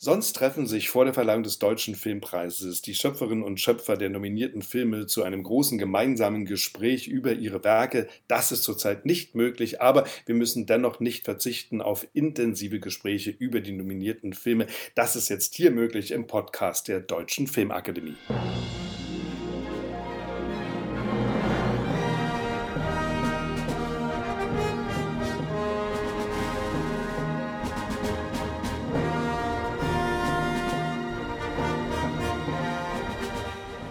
Sonst treffen sich vor der Verleihung des Deutschen Filmpreises die Schöpferinnen und Schöpfer der nominierten Filme zu einem großen gemeinsamen Gespräch über ihre Werke. Das ist zurzeit nicht möglich, aber wir müssen dennoch nicht verzichten auf intensive Gespräche über die nominierten Filme. Das ist jetzt hier möglich im Podcast der Deutschen Filmakademie.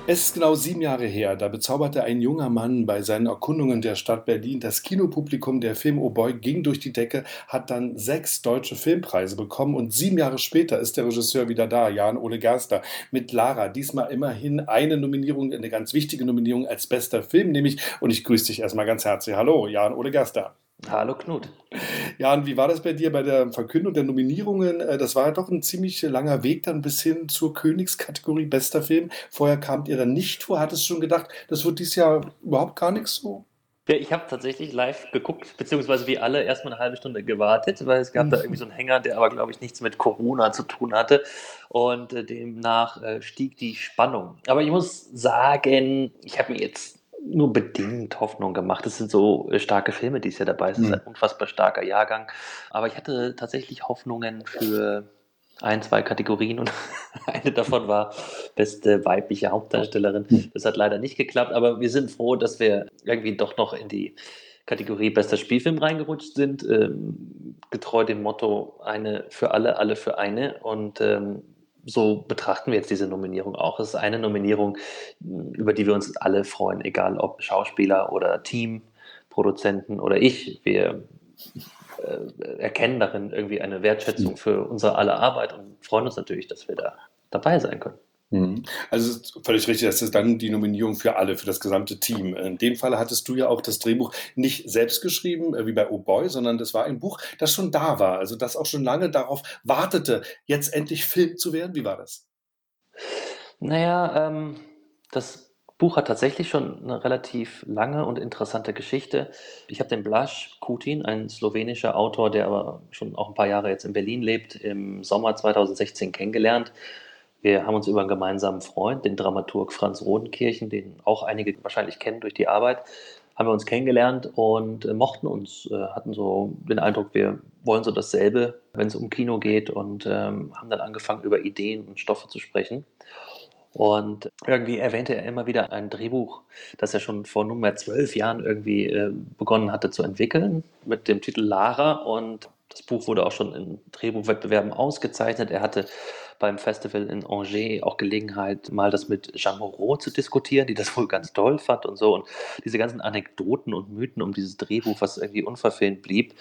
Es ist genau sieben Jahre her, da bezauberte ein junger Mann bei seinen Erkundungen der Stadt Berlin das Kinopublikum. Der Film Oh Boy ging durch die Decke, hat dann sechs deutsche Filmpreise bekommen und sieben Jahre später ist der Regisseur wieder da, Jan-Ole Gerster, mit Lara. Diesmal immerhin eine Nominierung, eine ganz wichtige Nominierung als bester Film, nämlich. Und ich grüße dich erstmal ganz herzlich. Hallo, Jan-Ole Gerster. Hallo Knut. Ja, und wie war das bei dir bei der Verkündung der Nominierungen? Äh, das war ja doch ein ziemlich langer Weg dann bis hin zur Königskategorie bester Film. Vorher kamt ihr dann nicht vor. Hattest du schon gedacht, das wird dieses Jahr überhaupt gar nichts so? Ja, ich habe tatsächlich live geguckt, beziehungsweise wie alle erstmal eine halbe Stunde gewartet, weil es gab mhm. da irgendwie so einen Hänger, der aber, glaube ich, nichts mit Corona zu tun hatte. Und äh, demnach äh, stieg die Spannung. Aber ich muss sagen, ich habe mir jetzt nur bedingt Hoffnung gemacht. Es sind so äh, starke Filme, die es ja dabei sind. Es ist ein unfassbar starker Jahrgang. Aber ich hatte tatsächlich Hoffnungen für ein, zwei Kategorien und eine davon war beste weibliche Hauptdarstellerin. Hm. Das hat leider nicht geklappt, aber wir sind froh, dass wir irgendwie doch noch in die Kategorie bester Spielfilm reingerutscht sind. Ähm, getreu dem Motto eine für alle, alle für eine. Und ähm, so betrachten wir jetzt diese Nominierung auch. Es ist eine Nominierung, über die wir uns alle freuen, egal ob Schauspieler oder Team, Produzenten oder ich. Wir äh, erkennen darin irgendwie eine Wertschätzung für unsere aller Arbeit und freuen uns natürlich, dass wir da dabei sein können. Mhm. Also völlig richtig, das ist dann die Nominierung für alle, für das gesamte Team. In dem Fall hattest du ja auch das Drehbuch nicht selbst geschrieben, äh, wie bei Oh Boy, sondern das war ein Buch, das schon da war, also das auch schon lange darauf wartete, jetzt endlich Film zu werden. Wie war das? Naja, ähm, das Buch hat tatsächlich schon eine relativ lange und interessante Geschichte. Ich habe den Blaž Kutin, ein slowenischer Autor, der aber schon auch ein paar Jahre jetzt in Berlin lebt, im Sommer 2016 kennengelernt. Wir haben uns über einen gemeinsamen Freund, den Dramaturg Franz Rodenkirchen, den auch einige wahrscheinlich kennen durch die Arbeit, haben wir uns kennengelernt und äh, mochten uns, äh, hatten so den Eindruck, wir wollen so dasselbe, wenn es um Kino geht und ähm, haben dann angefangen, über Ideen und Stoffe zu sprechen. Und irgendwie erwähnte er immer wieder ein Drehbuch, das er schon vor nunmehr zwölf Jahren irgendwie äh, begonnen hatte zu entwickeln, mit dem Titel Lara. Und das Buch wurde auch schon in Drehbuchwettbewerben ausgezeichnet. Er hatte beim Festival in Angers auch Gelegenheit, mal das mit Jean Moreau zu diskutieren, die das wohl ganz toll fand und so. Und diese ganzen Anekdoten und Mythen um dieses Drehbuch, was irgendwie unverfilmt blieb,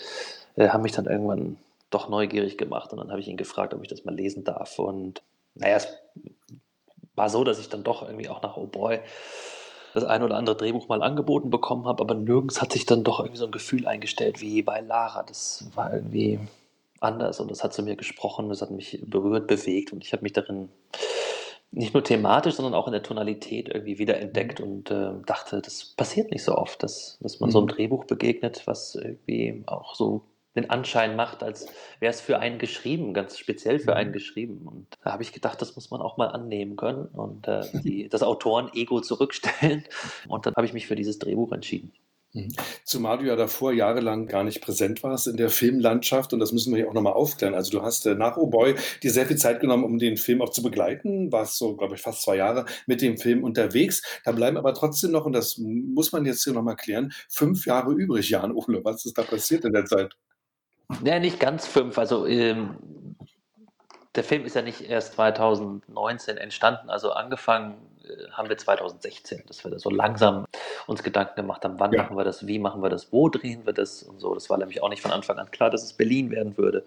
äh, haben mich dann irgendwann doch neugierig gemacht. Und dann habe ich ihn gefragt, ob ich das mal lesen darf. Und naja, es war so, dass ich dann doch irgendwie auch nach Oh Boy das ein oder andere Drehbuch mal angeboten bekommen habe, aber nirgends hat sich dann doch irgendwie so ein Gefühl eingestellt wie bei Lara. Das war irgendwie anders und das hat zu mir gesprochen, das hat mich berührt, bewegt und ich habe mich darin nicht nur thematisch, sondern auch in der Tonalität irgendwie wieder entdeckt und äh, dachte, das passiert nicht so oft, dass, dass man mhm. so einem mhm. Drehbuch begegnet, was irgendwie auch so den Anschein macht, als wäre es für einen geschrieben, ganz speziell für einen mhm. geschrieben. Und da habe ich gedacht, das muss man auch mal annehmen können und äh, die, das Autoren-Ego zurückstellen. Und dann habe ich mich für dieses Drehbuch entschieden. Mhm. Zumal du ja davor jahrelang gar nicht präsent warst in der Filmlandschaft und das müssen wir hier auch nochmal aufklären. Also du hast äh, nach Oh Boy dir sehr viel Zeit genommen, um den Film auch zu begleiten, warst so, glaube ich, fast zwei Jahre mit dem Film unterwegs. Da bleiben aber trotzdem noch, und das muss man jetzt hier nochmal klären, fünf Jahre übrig, Jan Ole. Was ist da passiert in der Zeit? Ja, nicht ganz fünf. Also ähm, der Film ist ja nicht erst 2019 entstanden. Also angefangen haben wir 2016, dass wir da so langsam uns Gedanken gemacht haben, wann ja. machen wir das, wie machen wir das, wo drehen wir das und so. Das war nämlich auch nicht von Anfang an klar, dass es Berlin werden würde.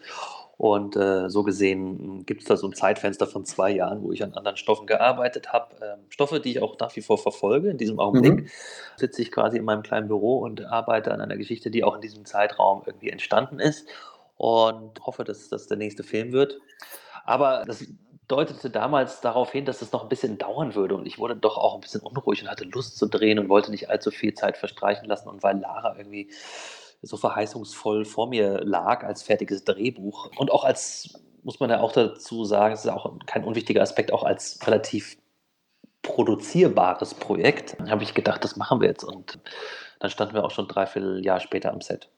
Und äh, so gesehen gibt es da so ein Zeitfenster von zwei Jahren, wo ich an anderen Stoffen gearbeitet habe. Ähm, Stoffe, die ich auch nach wie vor verfolge. In diesem Augenblick mhm. sitze ich quasi in meinem kleinen Büro und arbeite an einer Geschichte, die auch in diesem Zeitraum irgendwie entstanden ist. Und hoffe, dass das der nächste Film wird. Aber das deutete damals darauf hin, dass es noch ein bisschen dauern würde und ich wurde doch auch ein bisschen unruhig und hatte Lust zu drehen und wollte nicht allzu viel Zeit verstreichen lassen und weil Lara irgendwie so verheißungsvoll vor mir lag als fertiges Drehbuch und auch als muss man ja auch dazu sagen, es ist auch kein unwichtiger Aspekt, auch als relativ produzierbares Projekt, habe ich gedacht, das machen wir jetzt. Und dann standen wir auch schon dreiviertel Jahr später am Set.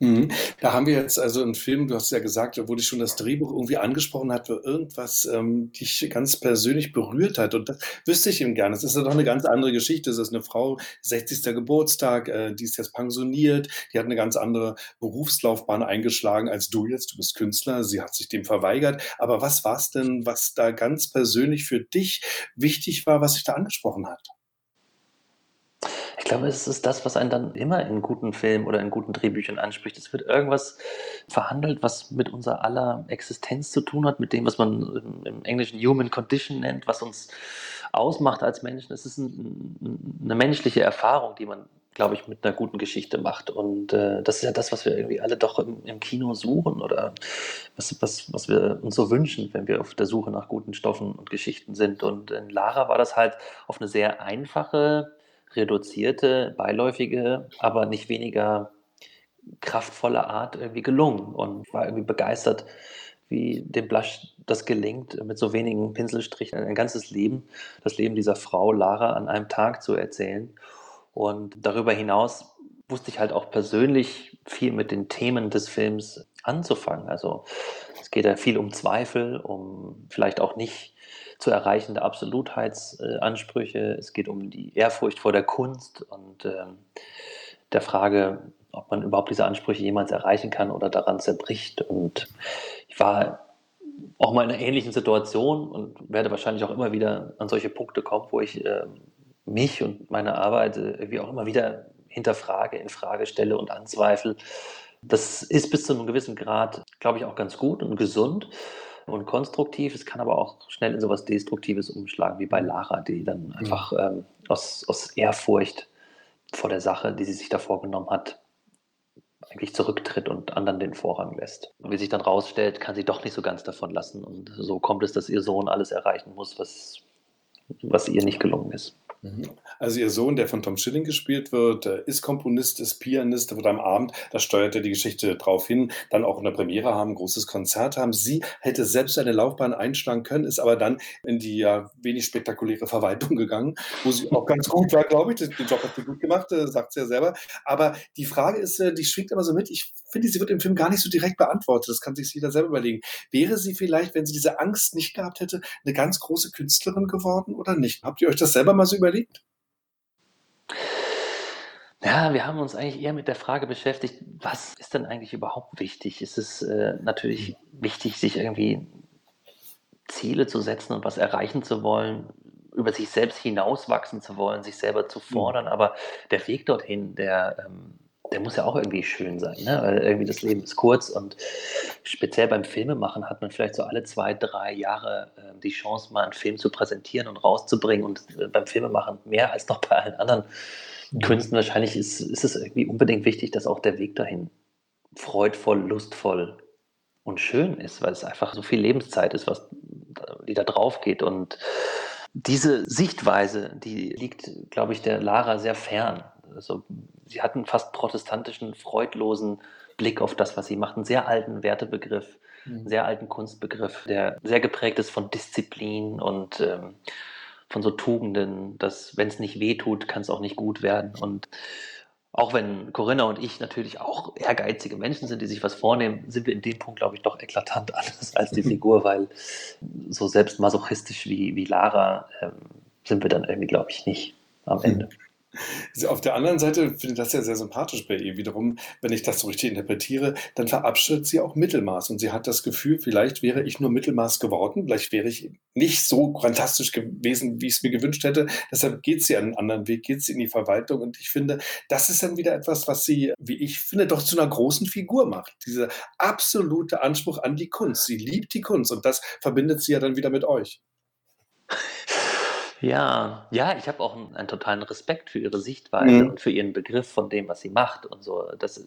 Mhm. Da haben wir jetzt also einen Film, du hast ja gesagt, wo dich schon das Drehbuch irgendwie angesprochen hat, wo irgendwas ähm, dich ganz persönlich berührt hat. Und das wüsste ich ihm gerne. Das ist ja doch eine ganz andere Geschichte. Es ist eine Frau, 60. Geburtstag, äh, die ist jetzt pensioniert, die hat eine ganz andere Berufslaufbahn eingeschlagen als du jetzt. Du bist Künstler, sie hat sich dem verweigert. Aber was war es denn, was da ganz persönlich für dich wichtig war, was sich da angesprochen hat? Ich glaube, es ist das, was einen dann immer in guten Filmen oder in guten Drehbüchern anspricht. Es wird irgendwas verhandelt, was mit unserer aller Existenz zu tun hat, mit dem, was man im Englischen Human Condition nennt, was uns ausmacht als Menschen. Es ist ein, eine menschliche Erfahrung, die man, glaube ich, mit einer guten Geschichte macht. Und äh, das ist ja das, was wir irgendwie alle doch im, im Kino suchen oder was, was, was wir uns so wünschen, wenn wir auf der Suche nach guten Stoffen und Geschichten sind. Und in Lara war das halt auf eine sehr einfache, reduzierte, beiläufige, aber nicht weniger kraftvolle Art irgendwie gelungen und war irgendwie begeistert, wie dem Blush das gelingt, mit so wenigen Pinselstrichen ein ganzes Leben, das Leben dieser Frau Lara an einem Tag zu erzählen. Und darüber hinaus wusste ich halt auch persönlich viel mit den Themen des Films anzufangen. Also es geht ja viel um Zweifel, um vielleicht auch nicht zu erreichende Absolutheitsansprüche. Es geht um die Ehrfurcht vor der Kunst und ähm, der Frage, ob man überhaupt diese Ansprüche jemals erreichen kann oder daran zerbricht. Und ich war auch mal in einer ähnlichen Situation und werde wahrscheinlich auch immer wieder an solche Punkte kommen, wo ich äh, mich und meine Arbeit äh, irgendwie auch immer wieder hinterfrage, in Frage stelle und anzweifle. Das ist bis zu einem gewissen Grad, glaube ich, auch ganz gut und gesund und konstruktiv. Es kann aber auch schnell in sowas Destruktives umschlagen, wie bei Lara, die dann einfach ähm, aus, aus Ehrfurcht vor der Sache, die sie sich da vorgenommen hat, eigentlich zurücktritt und anderen den Vorrang lässt. Und wie sich dann rausstellt, kann sie doch nicht so ganz davon lassen. Und so kommt es, dass ihr Sohn alles erreichen muss, was, was ihr nicht gelungen ist. Mhm. Also ihr Sohn, der von Tom Schilling gespielt wird, ist Komponist, ist Pianist, wird am Abend, da steuert er die Geschichte drauf hin, dann auch eine Premiere haben, ein großes Konzert haben. Sie hätte selbst eine Laufbahn einschlagen können, ist aber dann in die ja wenig spektakuläre Verwaltung gegangen, wo sie auch ganz gut war, glaube ich. Den Job hat sie gut gemacht, äh, sagt sie ja selber. Aber die Frage ist, äh, die schwingt immer so mit. Ich finde, sie wird im Film gar nicht so direkt beantwortet. Das kann sich jeder selber überlegen. Wäre sie vielleicht, wenn sie diese Angst nicht gehabt hätte, eine ganz große Künstlerin geworden oder nicht? Habt ihr euch das selber mal so überlegt? Ja, wir haben uns eigentlich eher mit der Frage beschäftigt, was ist denn eigentlich überhaupt wichtig? Ist es äh, natürlich wichtig, sich irgendwie Ziele zu setzen und was erreichen zu wollen, über sich selbst hinauswachsen zu wollen, sich selber zu fordern, mhm. aber der Weg dorthin, der ähm, der muss ja auch irgendwie schön sein, ne? weil irgendwie das Leben ist kurz und speziell beim Filmemachen hat man vielleicht so alle zwei, drei Jahre äh, die Chance, mal einen Film zu präsentieren und rauszubringen und äh, beim Filmemachen mehr als noch bei allen anderen. Künsten wahrscheinlich ist, ist es irgendwie unbedingt wichtig, dass auch der Weg dahin freudvoll, lustvoll und schön ist, weil es einfach so viel Lebenszeit ist, was die da drauf geht und diese Sichtweise, die liegt, glaube ich, der Lara sehr fern. Also sie hat einen fast protestantischen, freudlosen Blick auf das, was sie macht, einen sehr alten Wertebegriff, mhm. einen sehr alten Kunstbegriff, der sehr geprägt ist von Disziplin und ähm, von so Tugenden, dass wenn es nicht weh tut, kann es auch nicht gut werden. Und auch wenn Corinna und ich natürlich auch ehrgeizige Menschen sind, die sich was vornehmen, sind wir in dem Punkt, glaube ich, doch eklatant anders als die Figur, weil so selbst masochistisch wie, wie Lara ähm, sind wir dann irgendwie, glaube ich, nicht am Ende. Mhm. Auf der anderen Seite finde ich das ja sehr sympathisch bei ihr. Wiederum, wenn ich das so richtig interpretiere, dann verabschiedet sie auch Mittelmaß und sie hat das Gefühl, vielleicht wäre ich nur Mittelmaß geworden, vielleicht wäre ich nicht so fantastisch gewesen, wie ich es mir gewünscht hätte. Deshalb geht sie einen anderen Weg, geht sie in die Verwaltung und ich finde, das ist dann wieder etwas, was sie, wie ich finde, doch zu einer großen Figur macht. Dieser absolute Anspruch an die Kunst. Sie liebt die Kunst und das verbindet sie ja dann wieder mit euch. Ja, ja, ich habe auch einen, einen totalen Respekt für ihre Sichtweise Mhm. und für ihren Begriff von dem, was sie macht und so. Das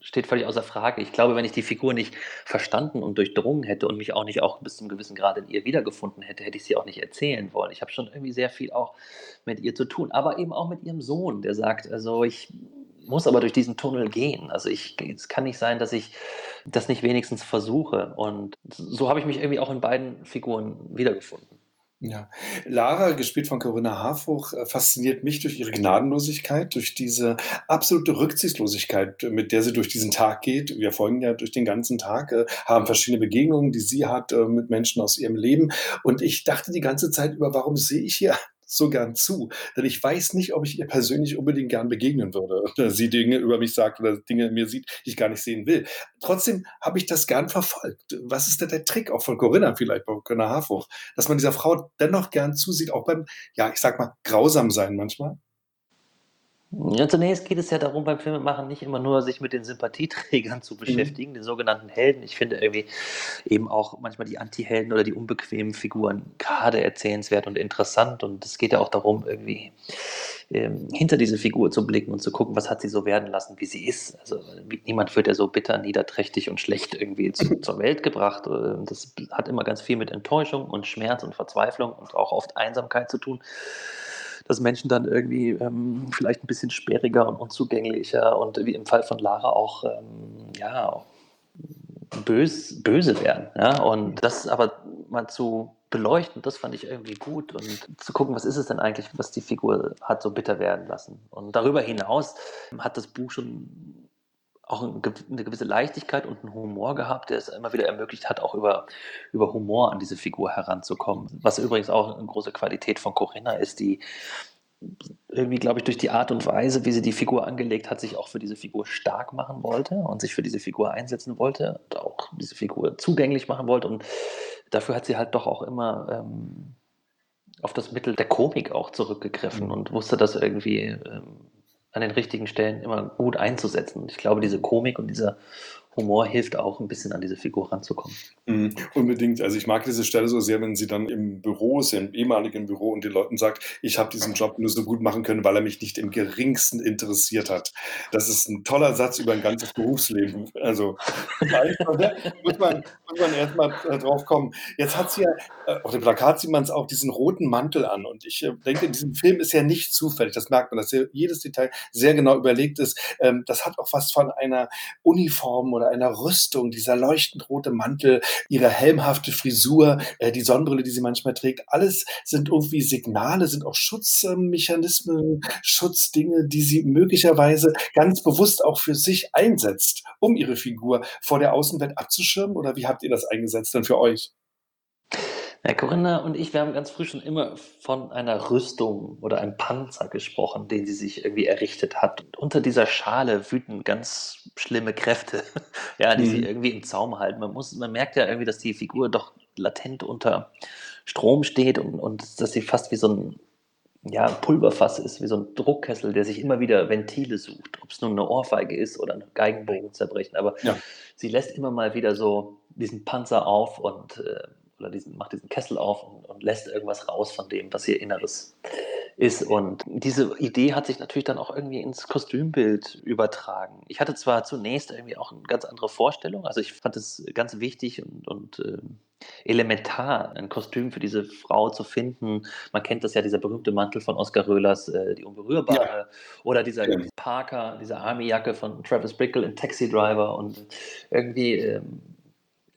steht völlig außer Frage. Ich glaube, wenn ich die Figur nicht verstanden und durchdrungen hätte und mich auch nicht auch bis zum gewissen Grad in ihr wiedergefunden hätte, hätte ich sie auch nicht erzählen wollen. Ich habe schon irgendwie sehr viel auch mit ihr zu tun, aber eben auch mit ihrem Sohn, der sagt, also ich muss aber durch diesen Tunnel gehen. Also ich, es kann nicht sein, dass ich das nicht wenigstens versuche. Und so habe ich mich irgendwie auch in beiden Figuren wiedergefunden. Ja. Lara, gespielt von Corinna Harfuch, äh, fasziniert mich durch ihre Gnadenlosigkeit, durch diese absolute Rücksichtslosigkeit, mit der sie durch diesen Tag geht. Wir folgen ja durch den ganzen Tag, äh, haben verschiedene Begegnungen, die sie hat äh, mit Menschen aus ihrem Leben. Und ich dachte die ganze Zeit über, warum sehe ich hier so gern zu. Denn ich weiß nicht, ob ich ihr persönlich unbedingt gern begegnen würde. Oder sie Dinge über mich sagt oder Dinge in mir sieht, die ich gar nicht sehen will. Trotzdem habe ich das gern verfolgt. Was ist denn der Trick auch von Corinna vielleicht, bei Corinna Harfuch, dass man dieser Frau dennoch gern zusieht, auch beim, ja, ich sag mal, grausam sein manchmal? Ja, zunächst geht es ja darum, beim Filmemachen nicht immer nur sich mit den Sympathieträgern zu mhm. beschäftigen, mhm. den sogenannten Helden. Ich finde irgendwie eben auch manchmal die Anti-Helden oder die unbequemen Figuren gerade erzählenswert und interessant. Und es geht ja auch darum, irgendwie ähm, hinter diese Figur zu blicken und zu gucken, was hat sie so werden lassen, wie sie ist. Also niemand wird ja so bitter, niederträchtig und schlecht irgendwie zu, zur Welt gebracht. Äh, das hat immer ganz viel mit Enttäuschung und Schmerz und Verzweiflung und auch oft Einsamkeit zu tun dass Menschen dann irgendwie ähm, vielleicht ein bisschen sperriger und unzugänglicher und wie im Fall von Lara auch, ähm, ja, bös, böse werden. Ja? Und das aber mal zu beleuchten, das fand ich irgendwie gut und zu gucken, was ist es denn eigentlich, was die Figur hat so bitter werden lassen. Und darüber hinaus hat das Buch schon auch eine gewisse Leichtigkeit und einen Humor gehabt, der es immer wieder ermöglicht hat, auch über, über Humor an diese Figur heranzukommen. Was übrigens auch eine große Qualität von Corinna ist, die irgendwie, glaube ich, durch die Art und Weise, wie sie die Figur angelegt hat, sich auch für diese Figur stark machen wollte und sich für diese Figur einsetzen wollte und auch diese Figur zugänglich machen wollte. Und dafür hat sie halt doch auch immer ähm, auf das Mittel der Komik auch zurückgegriffen mhm. und wusste das irgendwie ähm, an den richtigen Stellen immer gut einzusetzen. Und ich glaube, diese Komik und dieser Humor hilft auch ein bisschen an diese Figur ranzukommen. Mm, unbedingt. Also ich mag diese Stelle so sehr, wenn sie dann im Büro ist, im ehemaligen Büro und den Leuten sagt, ich habe diesen Job nur so gut machen können, weil er mich nicht im geringsten interessiert hat. Das ist ein toller Satz über ein ganzes Berufsleben. Also muss man, muss man erstmal äh, drauf kommen. Jetzt hat sie ja, äh, auf dem Plakat sieht man es auch, diesen roten Mantel an. Und ich äh, denke, in diesem Film ist ja nicht zufällig. Das merkt man, dass jedes Detail sehr genau überlegt ist. Ähm, das hat auch was von einer Uniform oder oder einer Rüstung, dieser leuchtend rote Mantel, ihre helmhafte Frisur, äh, die Sonnenbrille, die sie manchmal trägt, alles sind irgendwie Signale, sind auch Schutzmechanismen, Schutzdinge, die sie möglicherweise ganz bewusst auch für sich einsetzt, um ihre Figur vor der Außenwelt abzuschirmen? Oder wie habt ihr das eingesetzt dann für euch? Ja, Corinna und ich, wir haben ganz früh schon immer von einer Rüstung oder einem Panzer gesprochen, den sie sich irgendwie errichtet hat. Und unter dieser Schale wüten ganz schlimme Kräfte, ja, die mhm. sie irgendwie im Zaum halten. Man, muss, man merkt ja irgendwie, dass die Figur doch latent unter Strom steht und, und dass sie fast wie so ein ja, Pulverfass ist, wie so ein Druckkessel, der sich immer wieder Ventile sucht, ob es nun eine Ohrfeige ist oder ein Geigenbogen zerbrechen. Aber ja. sie lässt immer mal wieder so diesen Panzer auf und äh, oder diesen, macht diesen Kessel auf und, und, lässt irgendwas raus von dem, was ihr Inneres ist. Und diese Idee hat sich natürlich dann auch irgendwie ins Kostümbild übertragen. Ich hatte zwar zunächst irgendwie auch eine ganz andere Vorstellung, also ich fand es ganz wichtig und, und äh, elementar, ein Kostüm für diese Frau zu finden. Man kennt das ja, dieser berühmte Mantel von Oskar Röhlers, äh, die Unberührbare, ja. oder dieser ja. Parker, diese Army-Jacke von Travis Bickle in Taxi Driver und irgendwie ähm,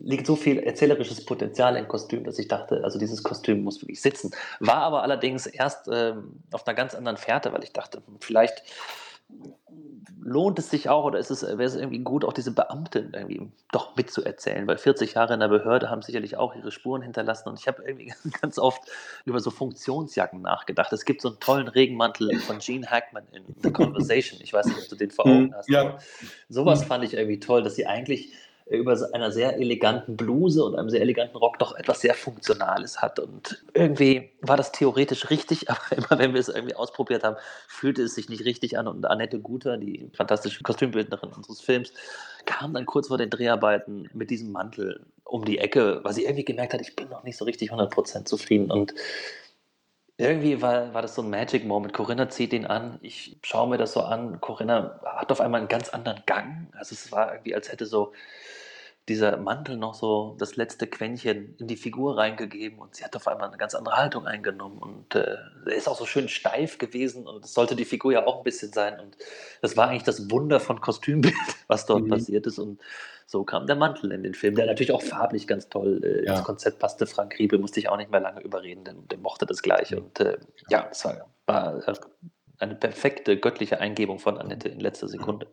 liegt so viel erzählerisches Potenzial im Kostüm, dass ich dachte, also dieses Kostüm muss wirklich sitzen. War aber allerdings erst ähm, auf einer ganz anderen Fährte, weil ich dachte, vielleicht lohnt es sich auch oder ist es, wäre es irgendwie gut, auch diese Beamtin irgendwie doch mitzuerzählen, weil 40 Jahre in der Behörde haben sicherlich auch ihre Spuren hinterlassen und ich habe irgendwie ganz oft über so Funktionsjacken nachgedacht. Es gibt so einen tollen Regenmantel von Gene Hackman in The Conversation. Ich weiß nicht, ob du den vor Augen hm, hast. Ja. Sowas fand ich irgendwie toll, dass sie eigentlich über einer sehr eleganten Bluse und einem sehr eleganten Rock doch etwas sehr Funktionales hat. Und irgendwie war das theoretisch richtig, aber immer wenn wir es irgendwie ausprobiert haben, fühlte es sich nicht richtig an. Und Annette Guter, die fantastische Kostümbildnerin unseres Films, kam dann kurz vor den Dreharbeiten mit diesem Mantel um die Ecke, weil sie irgendwie gemerkt hat, ich bin noch nicht so richtig 100% zufrieden. Und irgendwie war, war das so ein Magic Moment. Corinna zieht ihn an, ich schaue mir das so an. Corinna hat auf einmal einen ganz anderen Gang. Also es war irgendwie, als hätte so dieser Mantel noch so das letzte Quäntchen in die Figur reingegeben und sie hat auf einmal eine ganz andere Haltung eingenommen und äh, er ist auch so schön steif gewesen und das sollte die Figur ja auch ein bisschen sein und das war eigentlich das Wunder von Kostümbild, was dort mhm. passiert ist und so kam der Mantel in den Film, der natürlich auch farblich ganz toll äh, ja. ins Konzept passte. Frank Riebel musste ich auch nicht mehr lange überreden, denn der mochte das gleich und äh, ja, es war, war eine perfekte göttliche Eingebung von Annette in letzter Sekunde.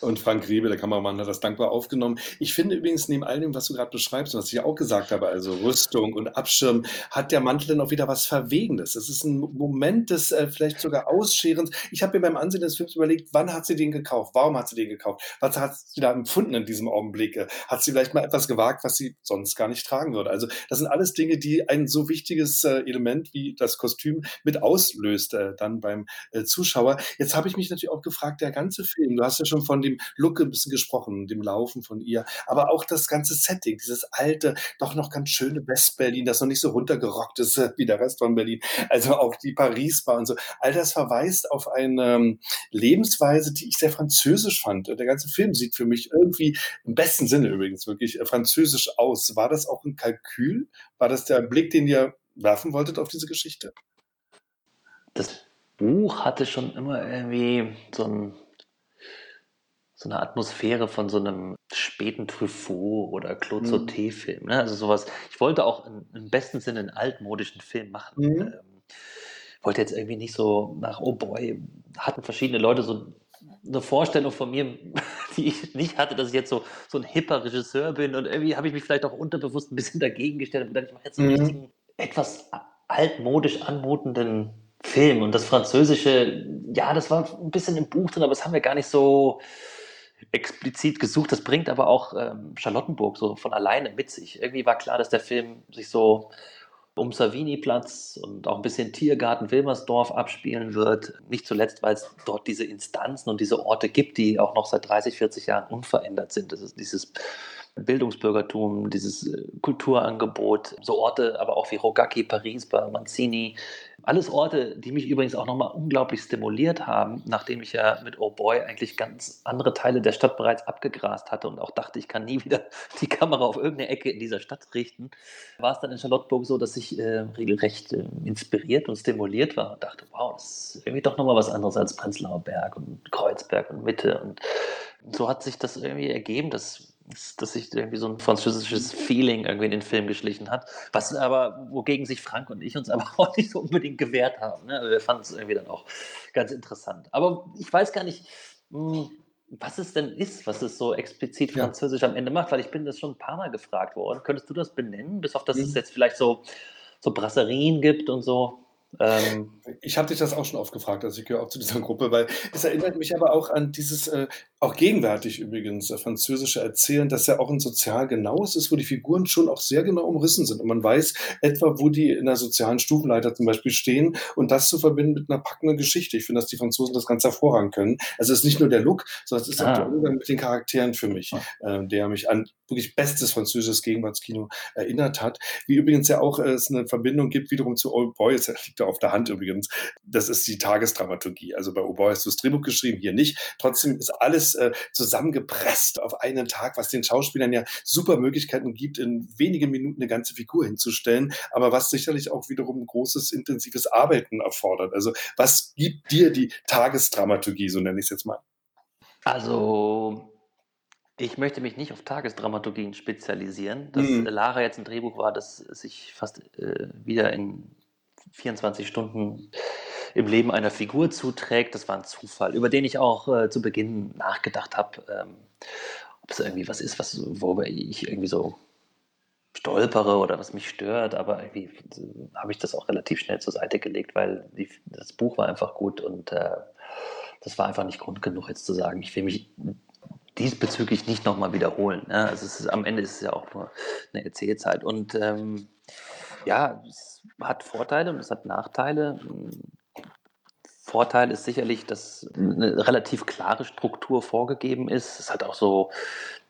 Und Frank Riebe, der Kameramann, hat das dankbar aufgenommen. Ich finde übrigens, neben all dem, was du gerade beschreibst und was ich auch gesagt habe, also Rüstung und Abschirm, hat der Mantel dann auch wieder was Verwegenes. Es ist ein Moment des äh, vielleicht sogar Ausscherens. Ich habe mir beim Ansehen des Films überlegt, wann hat sie den gekauft? Warum hat sie den gekauft? Was hat sie da empfunden in diesem Augenblick? Hat sie vielleicht mal etwas gewagt, was sie sonst gar nicht tragen würde? Also das sind alles Dinge, die ein so wichtiges äh, Element wie das Kostüm mit auslöst, äh, dann beim äh, Zuschauer. Jetzt habe ich mich natürlich auch gefragt, der ganze Film, du hast ja schon von dem Look ein bisschen gesprochen, dem Laufen von ihr, aber auch das ganze Setting, dieses alte, doch noch ganz schöne West-Berlin, das noch nicht so runtergerockt ist wie der Rest von Berlin, also auch die Paris-Bar und so. All das verweist auf eine ähm, Lebensweise, die ich sehr französisch fand. Der ganze Film sieht für mich irgendwie, im besten Sinne übrigens, wirklich äh, französisch aus. War das auch ein Kalkül? War das der Blick, den ihr werfen wolltet auf diese Geschichte? Das Buch hatte schon immer irgendwie so, ein, so eine Atmosphäre von so einem späten Truffaut oder Claude mhm. Sauté-Film. Ne? Also sowas. Ich wollte auch in, im besten Sinne einen altmodischen Film machen. Mhm. Ähm, wollte jetzt irgendwie nicht so nach, oh boy, hatten verschiedene Leute so eine Vorstellung von mir, die ich nicht hatte, dass ich jetzt so, so ein hipper Regisseur bin und irgendwie habe ich mich vielleicht auch unterbewusst ein bisschen dagegen gestellt und gedacht, ich mache jetzt einen mhm. richtigen, etwas altmodisch anmutenden Film. Und das Französische, ja, das war ein bisschen im Buch drin, aber das haben wir gar nicht so explizit gesucht. Das bringt aber auch ähm, Charlottenburg so von alleine mit sich. Irgendwie war klar, dass der Film sich so um Savini-Platz und auch ein bisschen Tiergarten Wilmersdorf abspielen wird. Nicht zuletzt, weil es dort diese Instanzen und diese Orte gibt, die auch noch seit 30, 40 Jahren unverändert sind. Das ist dieses Bildungsbürgertum, dieses äh, Kulturangebot, so Orte, aber auch wie Rogacki, Paris, Manzini. Alles Orte, die mich übrigens auch nochmal unglaublich stimuliert haben, nachdem ich ja mit Oh Boy eigentlich ganz andere Teile der Stadt bereits abgegrast hatte und auch dachte, ich kann nie wieder die Kamera auf irgendeine Ecke in dieser Stadt richten, war es dann in Charlottenburg so, dass ich äh, regelrecht äh, inspiriert und stimuliert war und dachte, wow, das ist irgendwie doch nochmal was anderes als Prenzlauer Berg und Kreuzberg und Mitte. Und so hat sich das irgendwie ergeben, dass dass sich irgendwie so ein französisches Feeling irgendwie in den Film geschlichen hat. Was aber, wogegen sich Frank und ich uns aber auch nicht so unbedingt gewehrt haben. Ne? Also wir fanden es irgendwie dann auch ganz interessant. Aber ich weiß gar nicht, hm, was es denn ist, was es so explizit französisch ja. am Ende macht, weil ich bin das schon ein paar Mal gefragt worden. Könntest du das benennen, bis auf dass mhm. es jetzt vielleicht so, so Brasserien gibt und so? Ähm, ich habe dich das auch schon oft gefragt, also ich gehöre auch zu dieser Gruppe, weil es erinnert mich aber auch an dieses, äh, auch gegenwärtig übrigens, äh, französische Erzählen, dass ja auch ein sozial genaues ist, wo die Figuren schon auch sehr genau umrissen sind und man weiß etwa, wo die in der sozialen Stufenleiter zum Beispiel stehen und das zu verbinden mit einer packenden Geschichte. Ich finde, dass die Franzosen das ganz hervorragend können. Also es ist nicht nur der Look, sondern es ist ah. auch der Umgang mit den Charakteren für mich, ah. äh, der mich an wirklich bestes französisches Gegenwartskino erinnert hat. Wie übrigens ja auch äh, es eine Verbindung gibt wiederum zu Old Boys, das liegt da auf der Hand übrigens. Das ist die Tagesdramaturgie. Also bei Oboe hast du das Drehbuch geschrieben, hier nicht. Trotzdem ist alles äh, zusammengepresst auf einen Tag, was den Schauspielern ja super Möglichkeiten gibt, in wenigen Minuten eine ganze Figur hinzustellen, aber was sicherlich auch wiederum großes, intensives Arbeiten erfordert. Also was gibt dir die Tagesdramaturgie, so nenne ich es jetzt mal? Also ich möchte mich nicht auf Tagesdramaturgien spezialisieren. Dass mhm. Lara jetzt ein Drehbuch war, das sich fast äh, wieder in 24 Stunden im Leben einer Figur zuträgt. Das war ein Zufall, über den ich auch äh, zu Beginn nachgedacht habe, ähm, ob es irgendwie was ist, was, worüber ich irgendwie so stolpere oder was mich stört, aber irgendwie äh, habe ich das auch relativ schnell zur Seite gelegt, weil die, das Buch war einfach gut und äh, das war einfach nicht Grund genug, jetzt zu sagen, ich will mich diesbezüglich nicht nochmal wiederholen. Ne? Also ist, am Ende ist es ja auch nur eine Erzählzeit. Und ähm, ja, es hat Vorteile und es hat Nachteile. Vorteil ist sicherlich, dass eine relativ klare Struktur vorgegeben ist. Es hat auch so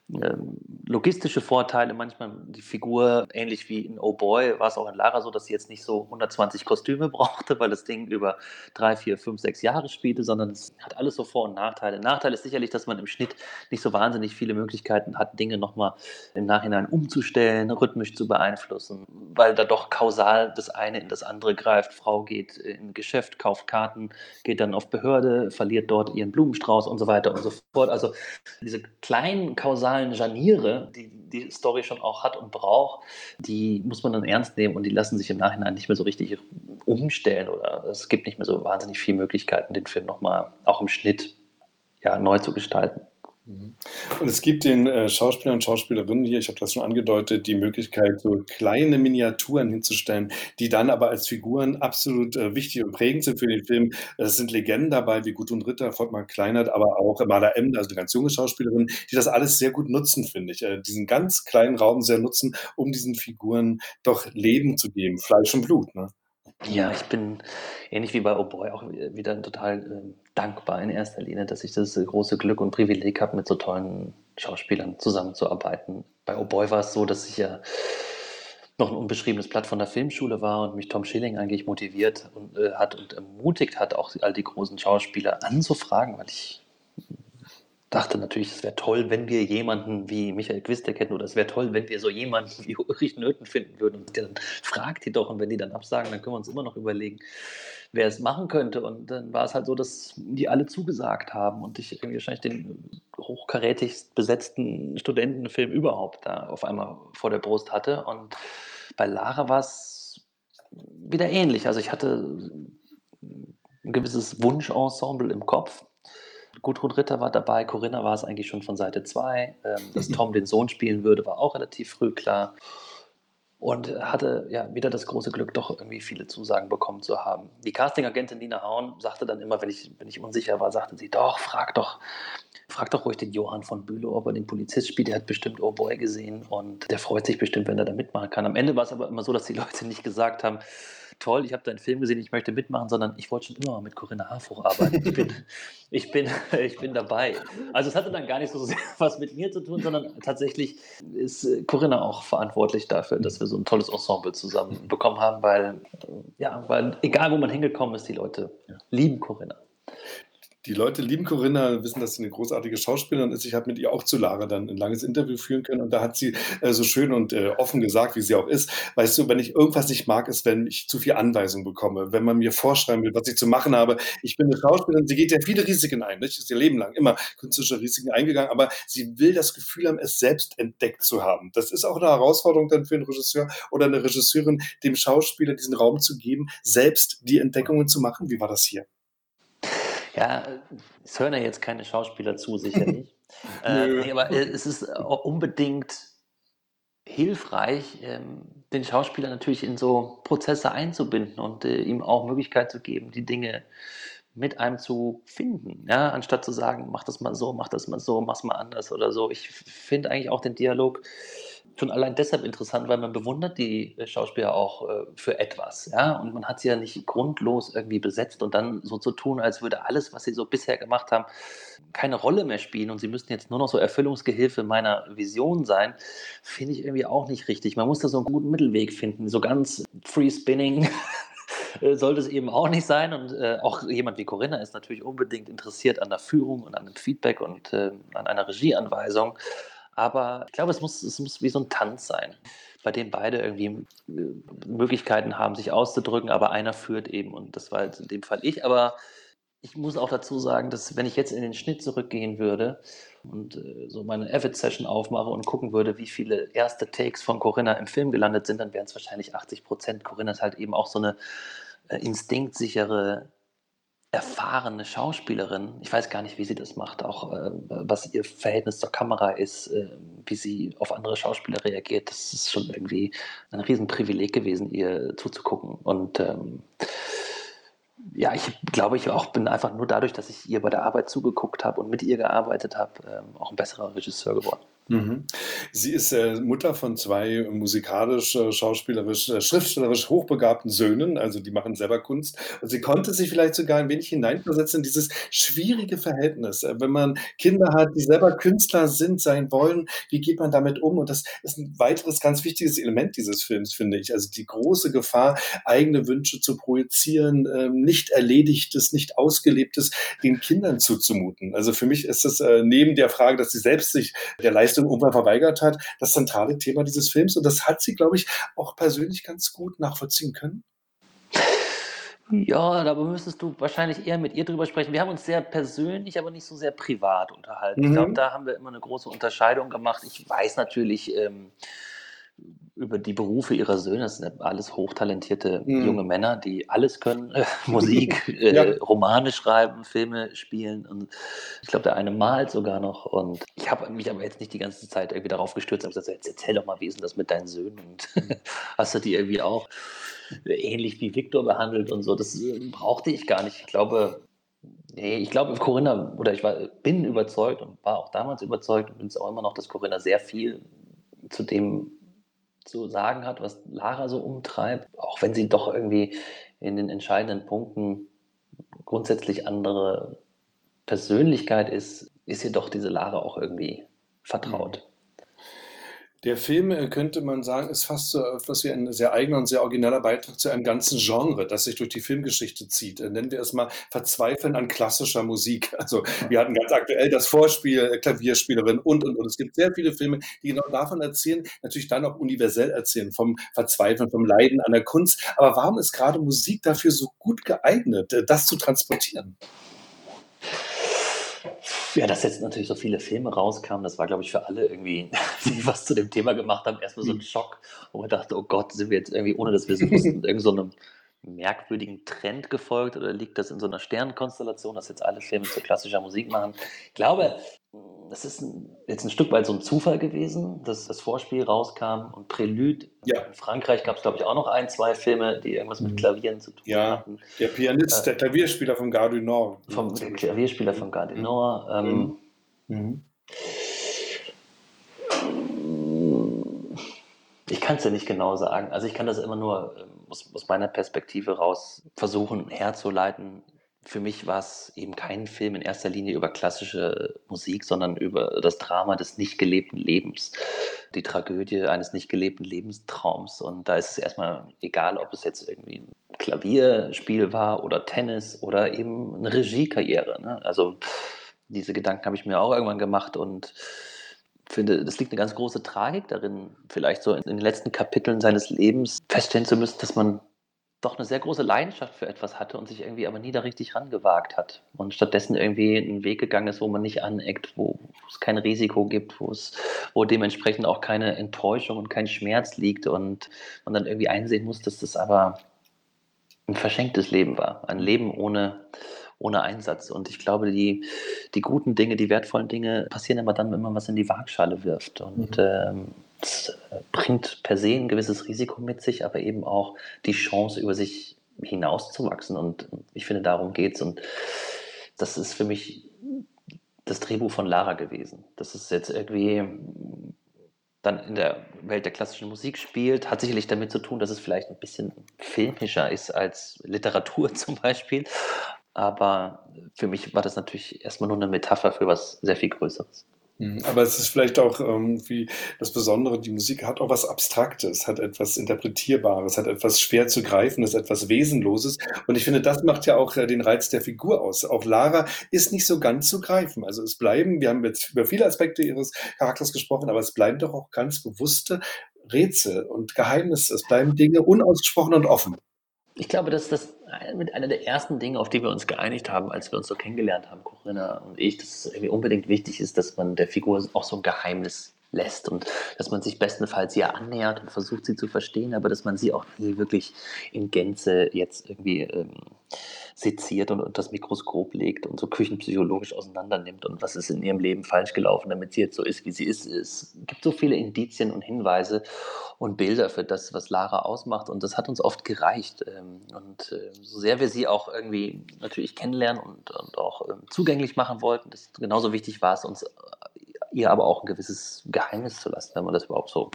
logistische Vorteile, manchmal die Figur, ähnlich wie in Oh Boy, war es auch in Lara so, dass sie jetzt nicht so 120 Kostüme brauchte, weil das Ding über drei, vier, fünf, sechs Jahre spielte, sondern es hat alles so Vor- und Nachteile. Nachteil ist sicherlich, dass man im Schnitt nicht so wahnsinnig viele Möglichkeiten hat, Dinge nochmal im Nachhinein umzustellen, rhythmisch zu beeinflussen, weil da doch kausal das eine in das andere greift. Frau geht in Geschäft, kauft Karten, geht dann auf Behörde, verliert dort ihren Blumenstrauß und so weiter und so fort. Also diese kleinen kausalen Janiere, die die Story schon auch hat und braucht, die muss man dann ernst nehmen und die lassen sich im Nachhinein nicht mehr so richtig umstellen oder es gibt nicht mehr so wahnsinnig viele Möglichkeiten, den Film nochmal auch im Schnitt ja, neu zu gestalten. Mhm. Und es gibt den äh, Schauspielern und Schauspielerinnen hier, ich habe das schon angedeutet, die Möglichkeit, so kleine Miniaturen hinzustellen, die dann aber als Figuren absolut äh, wichtig und prägend sind für den Film. Es sind Legenden dabei, wie Gudrun Ritter, Volkmar Kleinert, aber auch Mala Emden, also eine ganz junge Schauspielerin, die das alles sehr gut nutzen, finde ich. Äh, diesen ganz kleinen Raum sehr nutzen, um diesen Figuren doch Leben zu geben, Fleisch und Blut. Ne? Ja, ich bin ähnlich wie bei Oh Boy auch wieder total äh, dankbar in erster Linie, dass ich das große Glück und Privileg habe, mit so tollen Schauspielern zusammenzuarbeiten. Bei Oh Boy war es so, dass ich ja noch ein unbeschriebenes Blatt von der Filmschule war und mich Tom Schilling eigentlich motiviert und, äh, hat und ermutigt hat, auch all die großen Schauspieler anzufragen, weil ich dachte natürlich, es wäre toll, wenn wir jemanden wie Michael Quistek hätten oder es wäre toll, wenn wir so jemanden wie Ulrich Nöten finden würden. Und dann fragt die doch und wenn die dann absagen, dann können wir uns immer noch überlegen, wer es machen könnte. Und dann war es halt so, dass die alle zugesagt haben und ich irgendwie wahrscheinlich den hochkarätigst besetzten Studentenfilm überhaupt da auf einmal vor der Brust hatte. Und bei Lara war es wieder ähnlich. Also ich hatte ein gewisses Wunschensemble im Kopf Gudrun Ritter war dabei, Corinna war es eigentlich schon von Seite 2. Ähm, dass Tom den Sohn spielen würde, war auch relativ früh klar. Und hatte ja wieder das große Glück, doch irgendwie viele Zusagen bekommen zu haben. Die Castingagentin Nina Hauen sagte dann immer, wenn ich, wenn ich unsicher war, sagte sie, doch, frag doch, frag doch ruhig den Johann von Bülow, ob er den Polizist spielt. Der hat bestimmt Oh Boy gesehen und der freut sich bestimmt, wenn er da mitmachen kann. Am Ende war es aber immer so, dass die Leute nicht gesagt haben, toll, ich habe deinen Film gesehen, ich möchte mitmachen, sondern ich wollte schon immer mal mit Corinna Harfuch arbeiten. Ich bin, ich bin, ich bin dabei. Also es hatte dann gar nicht so sehr was mit mir zu tun, sondern tatsächlich ist äh, Corinna auch verantwortlich dafür, dass wir so ein tolles Ensemble zusammen bekommen haben, weil, ja, weil egal wo man hingekommen ist, die Leute lieben Corinna die Leute lieben Corinna, wissen, dass sie eine großartige Schauspielerin ist. Ich habe mit ihr auch zu Lara dann ein langes Interview führen können und da hat sie äh, so schön und äh, offen gesagt, wie sie auch ist. Weißt du, wenn ich irgendwas nicht mag, ist, wenn ich zu viel Anweisung bekomme, wenn man mir vorschreiben will, was ich zu machen habe. Ich bin eine Schauspielerin, sie geht ja viele Risiken ein, nicht? Ist ihr Leben lang immer künstlerische Risiken eingegangen, aber sie will das Gefühl haben, es selbst entdeckt zu haben. Das ist auch eine Herausforderung dann für einen Regisseur oder eine Regisseurin, dem Schauspieler diesen Raum zu geben, selbst die Entdeckungen zu machen. Wie war das hier? Ja, es hören ja jetzt keine Schauspieler zu, sicherlich. äh, nee, aber äh, es ist unbedingt hilfreich, ähm, den Schauspieler natürlich in so Prozesse einzubinden und äh, ihm auch Möglichkeit zu geben, die Dinge mit einem zu finden, ja, anstatt zu sagen, mach das mal so, mach das mal so, mach's mal anders oder so. Ich finde eigentlich auch den Dialog schon allein deshalb interessant, weil man bewundert die äh, Schauspieler auch äh, für etwas, ja, und man hat sie ja nicht grundlos irgendwie besetzt und dann so zu tun, als würde alles, was sie so bisher gemacht haben, keine Rolle mehr spielen und sie müssten jetzt nur noch so Erfüllungsgehilfe meiner Vision sein, finde ich irgendwie auch nicht richtig. Man muss da so einen guten Mittelweg finden, so ganz free spinning äh, sollte es eben auch nicht sein. Und äh, auch jemand wie Corinna ist natürlich unbedingt interessiert an der Führung und an dem Feedback und äh, an einer Regieanweisung. Aber ich glaube, es muss, es muss wie so ein Tanz sein, bei dem beide irgendwie äh, Möglichkeiten haben, sich auszudrücken, aber einer führt eben. Und das war jetzt in dem Fall ich. Aber ich muss auch dazu sagen, dass wenn ich jetzt in den Schnitt zurückgehen würde und äh, so meine Avid-Session aufmache und gucken würde, wie viele erste Takes von Corinna im Film gelandet sind, dann wären es wahrscheinlich 80 Prozent. Corinna ist halt eben auch so eine äh, instinktsichere erfahrene Schauspielerin. Ich weiß gar nicht, wie sie das macht, auch äh, was ihr Verhältnis zur Kamera ist, äh, wie sie auf andere Schauspieler reagiert. Das ist schon irgendwie ein Riesenprivileg gewesen, ihr zuzugucken. Und ähm, ja, ich glaube, ich auch bin einfach nur dadurch, dass ich ihr bei der Arbeit zugeguckt habe und mit ihr gearbeitet habe, ähm, auch ein besserer Regisseur geworden. Mhm. Sie ist, äh, Mutter von 2 musikalisch, äh, schauspielerisch, äh, schriftstellerisch hochbegabten Söhnen, also die machen selber Kunst. Und sie konnte sich vielleicht sogar ein wenig hineinversetzen in dieses schwierige Verhältnis. Äh, wenn man Kinder hat, die selber Künstler sind, sein wollen, wie geht man damit um? Und das ist 'n weiteres ganz wichtiges Element dieses Films, finde ich. Also die große Gefahr, eigene Wünsche zu projizieren, ähm, nicht Erledigtes, nicht Ausgelebtes den Kindern zuzumuten. Also für mich ist das, äh, neben der Frage, dass sie selbst sich der Leistung irgendwann verweigert hat, das zentrale Thema dieses Films. Und das hat sie, glaube ich, auch persönlich ganz gut nachvollziehen können. Ja, da müsstest du wahrscheinlich eher mit ihr drüber sprechen. Wir haben uns sehr persönlich, aber nicht so sehr privat unterhalten. Ich glaube, Mhm. da haben wir immer 'ne große Unterscheidung gemacht. Ich weiß natürlich, ähm, über die Berufe ihrer Söhne. Das sind ja alles hochtalentierte junge Mhm. Männer, die alles können, äh, Musik, Ja. äh, Romane schreiben, Filme spielen und ich glaube, der eine malt sogar noch. Und ich habe mich aber jetzt nicht die ganze Zeit irgendwie darauf gestürzt und gesagt: „Jetzt erzähl doch mal, wie ist 'n das mit deinen Söhnen und hast du die irgendwie auch ähnlich wie Viktor behandelt und so?“ Das, äh, brauchte ich gar nicht. Ich glaube ich glaube, Corinna oder ich war bin überzeugt und war auch damals überzeugt und bin's auch immer noch, dass Corinna sehr viel zu dem zu sagen hat, was Lara so umtreibt, auch wenn sie doch irgendwie in den entscheidenden Punkten grundsätzlich andere Persönlichkeit ist, ist ihr doch diese Lara auch irgendwie Mhm. vertraut. Der Film, äh, könnte man sagen, ist fast so etwas wie ein sehr eigener und sehr origineller Beitrag zu einem ganzen Genre, das sich durch die Filmgeschichte zieht. Äh, nennen wir es mal „Verzweifeln an klassischer Musik“. Also, wir hatten ganz aktuell das Vorspiel, äh, Klavierspielerin und, und, und. Es gibt sehr viele Filme, die genau davon erzählen, natürlich dann auch universell erzählen, vom Verzweifeln, vom Leiden an der Kunst. Aber warum ist grade Musik dafür so gut geeignet, das zu transportieren? Ja, dass jetzt natürlich so viele Filme rauskamen, das war, glaube ich, für alle irgendwie, die was zu dem Thema gemacht haben, erst mal so 'n Mhm. Schock, wo man dachte: „Oh Gott, sind wir jetzt irgendwie, ohne dass wir's wussten, irgend so merkwürdigen Trend gefolgt oder liegt das in so 'ner Sternenkonstellation, dass jetzt alle Filme zu klassischer Musik machen?“ Ich glaube, es ist 'n jetzt 'n Stück weit so 'n Zufall gewesen, dass das Vorspiel rauskam und Prälude. Ja. In Frankreich gab's, glaube ich, auch noch 1, 2 Filme, die irgendwas mit Mhm. Klavieren zu tun Ja, hatten. der Äh Pianist, der Klavierspieler von Gare du Nord. vom der Klavierspieler von Gare du Mhm. Nord. Ähm Mhm. Hm, ich kann's dir nicht genau sagen. Also, ich kann das immer nur, ähm, aus aus meiner Perspektive raus versuchen herzuleiten. Für mich war's eben kein Film in erster Linie über klassische Musik, sondern über das Drama des nicht gelebten Lebens, die Tragödie eines nicht gelebten Lebenstraums. Und da ist es erst mal egal, ob es jetzt irgendwie 'n Klavierspiel war oder Tennis oder eben 'ne Regiekarriere, ne? Also, diese Gedanken habe ich mir auch irgendwann gemacht und finde, es liegt 'ne ganz große Tragik darin, vielleicht so in den letzten Kapiteln seines Lebens feststellen zu müssen, dass man doch 'ne sehr große Leidenschaft für etwas hatte und sich irgendwie aber nie da richtig rangewagt hat. Und stattdessen irgendwie 'n Weg gegangen ist, wo man nicht aneckt, wo es kein Risiko gibt, wo es wo dementsprechend auch keine Enttäuschung und kein Schmerz liegt und man dann irgendwie einsehen muss, dass das aber 'n verschenktes Leben war, ein Leben ohne ohne Einsatz. Und ich glaube, die die guten Dinge, die wertvollen Dinge passieren immer dann, wenn man was in die Waagschale wirft. Und, Mhm. ähm, das, äh, bringt per se 'n gewisses Risiko mit sich, aber eben auch die Chance, über sich hinauszuwachsen. Und ich finde, darum geht's. Und das ist für mich das Drehbuch von Lara gewesen. Dass es jetzt irgendwie dann in der Welt der klassischen Musik spielt, hat sicherlich damit zu tun, dass es vielleicht 'n bisschen filmischer ist als Literatur zum Beispiel. Aber für mich war das natürlich erst mal nur 'ne Metapher für was sehr viel Größeres. Mhm, aber es ist vielleicht auch irgendwie das Besondere, die Musik hat auch was Abstraktes, hat etwas Interpretierbares, hat etwas schwer zu Greifendes, etwas Wesenloses. Und ich finde, das macht ja auch, äh, den Reiz der Figur aus. Auch Lara ist nicht so ganz zu greifen. Also, es bleiben wir haben jetzt über viele Aspekte ihres Charakters gesprochen, aber es bleiben doch auch ganz bewusste Rätsel und Geheimnisse. Es bleiben Dinge unausgesprochen und offen. Ich glaube, dass das mit einer der ersten Dinge, auf die wir uns geeinigt haben, als wir uns so kennengelernt haben, Corinna und ich, dass es irgendwie unbedingt wichtig ist, dass man der Figur auch so 'n Geheimnis lässt und dass man sich bestenfalls ihr annähert und versucht, sie zu verstehen, aber dass man sie auch nie wirklich in Gänze jetzt irgendwie, ähm, seziert und unters Mikroskop legt und so küchenpsychologisch auseinandernimmt und was ist in ihrem Leben falsch gelaufen, damit sie jetzt so ist, wie sie ist. Es gibt so viele Indizien und Hinweise und Bilder für das, was Lara ausmacht und das hat uns oft gereicht. Ähm, und, äh, so sehr wir sie auch irgendwie natürlich kennenlernen und und auch, ähm, zugänglich machen wollten, das genauso wichtig war's uns, äh, ihr aber auch ein gewisses Geheimnis zu lassen, wenn man das überhaupt so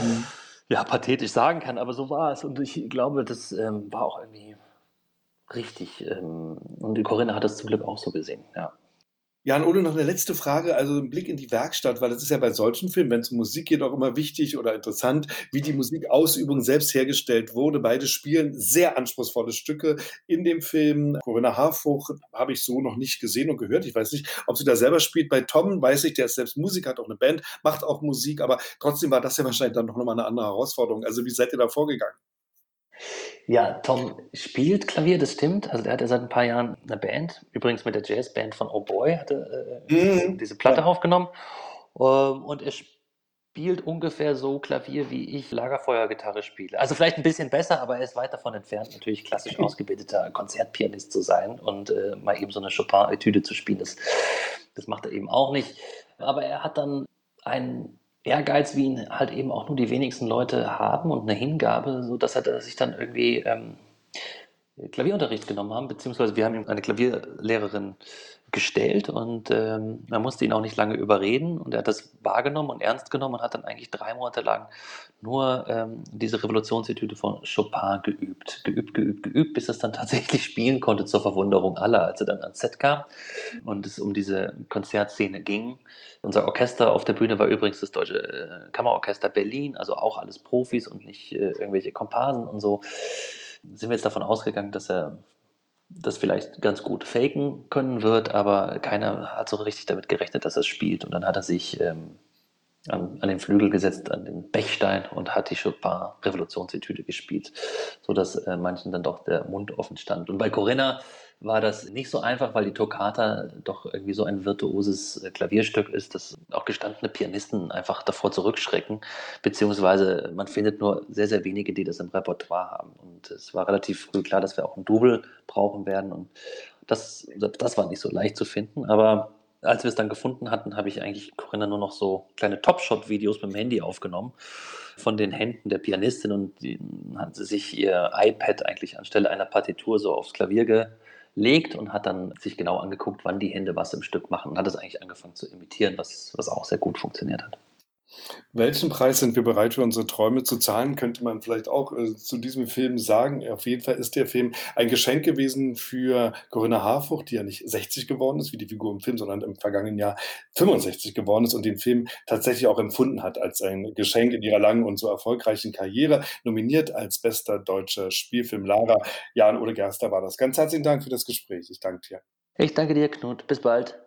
mhm. ja, pathetisch sagen kann. Aber so war es. Und ich glaube, das ähm, war auch irgendwie richtig. Ähm, und die Corinna hat das zum Glück auch so gesehen, ja. Jan, ohne noch eine letzte Frage, also ein Blick in die Werkstatt, weil das ist ja bei solchen Filmen, wenn es um Musik geht, auch immer wichtig oder interessant, wie die Musikausübung selbst hergestellt wurde. Beide spielen sehr anspruchsvolle Stücke in dem Film. Corinna Harfuch habe ich so noch nicht gesehen und gehört. Ich weiß nicht, ob sie da selber spielt. Bei Tom weiß ich, der ist selbst Musiker, hat auch eine Band, macht auch Musik, aber trotzdem war das ja wahrscheinlich dann noch mal eine andere Herausforderung. Also wie seid ihr da vorgegangen? Ja, Tom spielt Klavier, das stimmt. Also, er hat ja seit ein paar Jahren eine Band. Übrigens mit der Jazzband von Oh Boy hat er äh, mhm. diese Platte ja. aufgenommen. Ähm, und er spielt ungefähr so Klavier, wie ich Lagerfeuergitarre spiele. Also vielleicht ein bisschen besser, aber er ist weit davon entfernt, natürlich klassisch ausgebildeter Konzertpianist zu sein und äh, mal eben so eine Chopin-Etüde zu spielen. Das, das macht er eben auch nicht. Aber er hat dann einen Ehrgeiz, wie ihn halt eben auch nur die wenigsten Leute haben und eine Hingabe, sodass er sich dann irgendwie ähm, Klavierunterricht genommen haben, beziehungsweise wir haben ihm eine Klavierlehrerin gestellt und ähm, man musste ihn auch nicht lange überreden und er hat das wahrgenommen und ernst genommen und hat dann eigentlich drei Monate lang nur ähm, diese Revolutionsetüde von Chopin geübt, geübt, geübt, geübt, bis er es dann tatsächlich spielen konnte zur Verwunderung aller, als er dann ans Set kam und es um diese Konzertszene ging. Unser Orchester auf der Bühne war übrigens das Deutsche äh, Kammerorchester Berlin, also auch alles Profis und nicht äh, irgendwelche Komparsen und so sind wir jetzt davon ausgegangen, dass er das vielleicht ganz gut faken können wird, aber keiner hat so richtig damit gerechnet, dass er es spielt. Und dann hat er sich ähm, an, an, den Flügel gesetzt, an den Bechstein und hat die Chopin Revolutionsetüde gespielt, sodass äh, manchen dann doch der Mund offen stand. Und bei Corinna war das nicht so einfach, weil die Toccata doch irgendwie so ein virtuoses äh, Klavierstück ist, dass auch gestandene Pianisten einfach davor zurückschrecken, beziehungsweise man findet nur sehr, sehr wenige, die das im Repertoire haben. Und es war relativ früh klar, dass wir auch ein Double brauchen werden. Und das, das war nicht so leicht zu finden, aber als wir es dann gefunden hatten, habe ich eigentlich Corinna nur noch so kleine Top-Shot-Videos mit dem Handy aufgenommen von den Händen der Pianistin. Und die, hat sie sich ihr iPad eigentlich anstelle einer Partitur so aufs Klavier legt und hat dann sich genau angeguckt, wann die Hände was im Stück machen und hat es eigentlich angefangen zu imitieren, was, was auch sehr gut funktioniert hat. Welchen Preis sind wir bereit für unsere Träume zu zahlen, könnte man vielleicht auch äh, zu diesem Film sagen. Auf jeden Fall ist der Film ein Geschenk gewesen für Corinna Harfuch, die ja nicht 60 geworden ist, wie die Figur im Film, sondern im vergangenen Jahr 65 geworden ist und den Film tatsächlich auch empfunden hat als ein Geschenk in ihrer langen und so erfolgreichen Karriere. Nominiert als bester deutscher Spielfilm Lara. Jan Ole Gerster war das. Ganz herzlichen Dank für das Gespräch. Ich danke dir. Ich danke dir, Knut. Bis bald.